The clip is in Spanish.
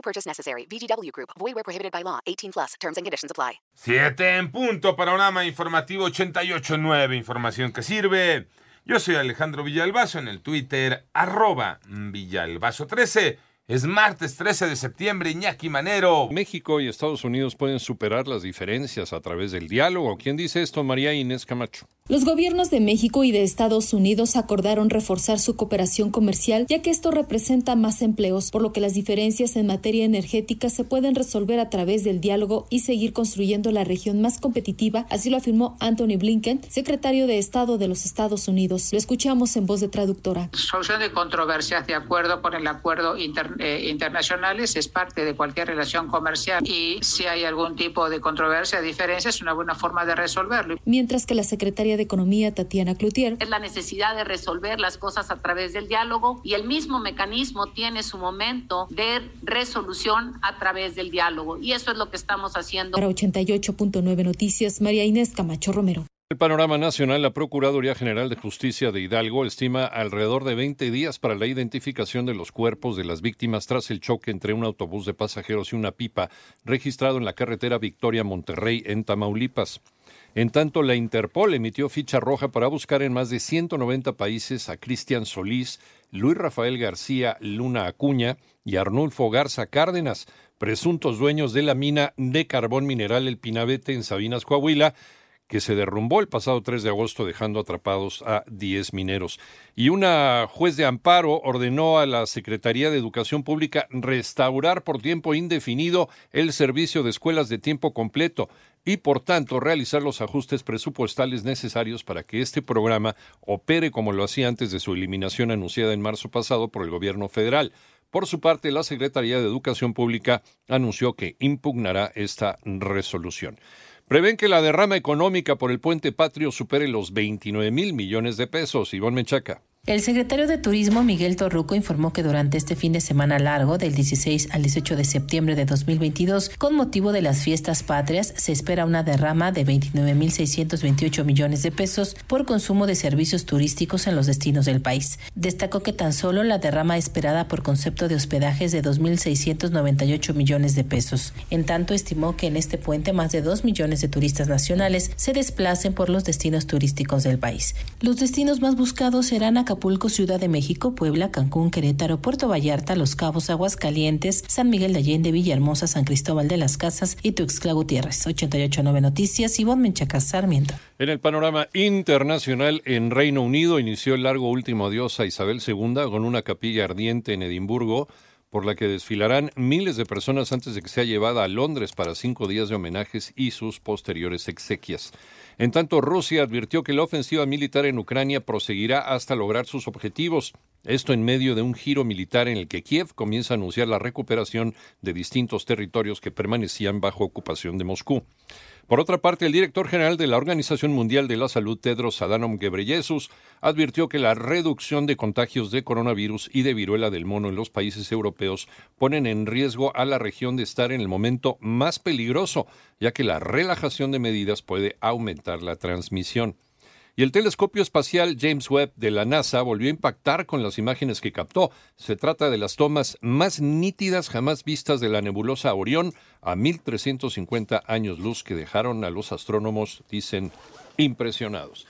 No purchase necessary. VGW Group. Void where prohibited by law. 18 plus. Terms and conditions apply. Siete en punto. Panorama informativo 88.9. Información que sirve. Yo soy Alejandro Villalbazo en el Twitter arroba Villalbazo13. Es martes 13 de septiembre, Iñaki Manero. México y Estados Unidos pueden superar las diferencias a través del diálogo. ¿Quién dice esto? María Inés Camacho. Los gobiernos de México y de Estados Unidos acordaron reforzar su cooperación comercial, ya que esto representa más empleos, por lo que las diferencias en materia energética se pueden resolver a través del diálogo y seguir construyendo la región más competitiva, así lo afirmó Anthony Blinken, secretario de Estado de los Estados Unidos. Lo escuchamos en voz de traductora. Solución de controversias de acuerdo con el acuerdo inter, eh, internacionales es parte de cualquier relación comercial y si hay algún tipo de controversia, diferencia, es una buena forma de resolverlo. Mientras que la secretaria de Economía, Tatiana Cloutier, es la necesidad de resolver las cosas a través del diálogo y el mismo mecanismo tiene su momento de resolución a través del diálogo y eso es lo que estamos haciendo. Para 88.9 Noticias, María Inés Camacho Romero. El panorama nacional, la Procuraduría General de Justicia de Hidalgo estima alrededor de 20 días para la identificación de los cuerpos de las víctimas tras el choque entre un autobús de pasajeros y una pipa registrado en la carretera Victoria Monterrey en Tamaulipas. En tanto, la Interpol emitió ficha roja para buscar en más de 190 países a Cristian Solís, Luis Rafael García Luna Acuña y Arnulfo Garza Cárdenas, presuntos dueños de la mina de carbón mineral El Pinabete en Sabinas, Coahuila, que se derrumbó el pasado 3 de agosto dejando atrapados a 10 mineros. Y una juez de amparo ordenó a la Secretaría de Educación Pública restaurar por tiempo indefinido el servicio de escuelas de tiempo completo y por tanto realizar los ajustes presupuestales necesarios para que este programa opere como lo hacía antes de su eliminación anunciada en marzo pasado por el gobierno federal. Por su parte, la Secretaría de Educación Pública anunció que impugnará esta resolución. Prevén que la derrama económica por el puente patrio supere los 29 mil millones de pesos. Ivonne Menchaca. El secretario de Turismo, Miguel Torruco, informó que durante este fin de semana largo, del 16 al 18 de septiembre de 2022, con motivo de las fiestas patrias, se espera una derrama de 29.628 millones de pesos por consumo de servicios turísticos en los destinos del país. Destacó que tan solo la derrama esperada por concepto de hospedajes de 2.698 millones de pesos. En tanto, estimó que en este puente más de 2 millones de turistas nacionales se desplacen por los destinos turísticos del país. Los destinos más buscados serán Acapulco, Ciudad de México, Puebla, Cancún, Querétaro, Puerto Vallarta, Los Cabos, Aguascalientes, San Miguel de Allende, Villahermosa, San Cristóbal de las Casas y Tuxtla Gutiérrez. 889 Noticias, Ivonne Menchaca Sarmiento. En el panorama internacional, en Reino Unido inició el largo último adiós a Isabel II con una capilla ardiente en Edimburgo por la que desfilarán miles de personas antes de que sea llevada a Londres para cinco días de homenajes y sus posteriores exequias. En tanto, Rusia advirtió que la ofensiva militar en Ucrania proseguirá hasta lograr sus objetivos. Esto en medio de un giro militar en el que Kiev comienza a anunciar la recuperación de distintos territorios que permanecían bajo ocupación de Moscú. Por otra parte, el director general de la Organización Mundial de la Salud, Tedros Adhanom Ghebreyesus, advirtió que la reducción de contagios de coronavirus y de viruela del mono en los países europeos ponen en riesgo a la región de estar en el momento más peligroso, ya que la relajación de medidas puede aumentar la transmisión. Y el telescopio espacial James Webb de la NASA volvió a impactar con las imágenes que captó. Se trata de las tomas más nítidas jamás vistas de la nebulosa Orión a 1350 años luz que dejaron a los astrónomos, dicen, impresionados.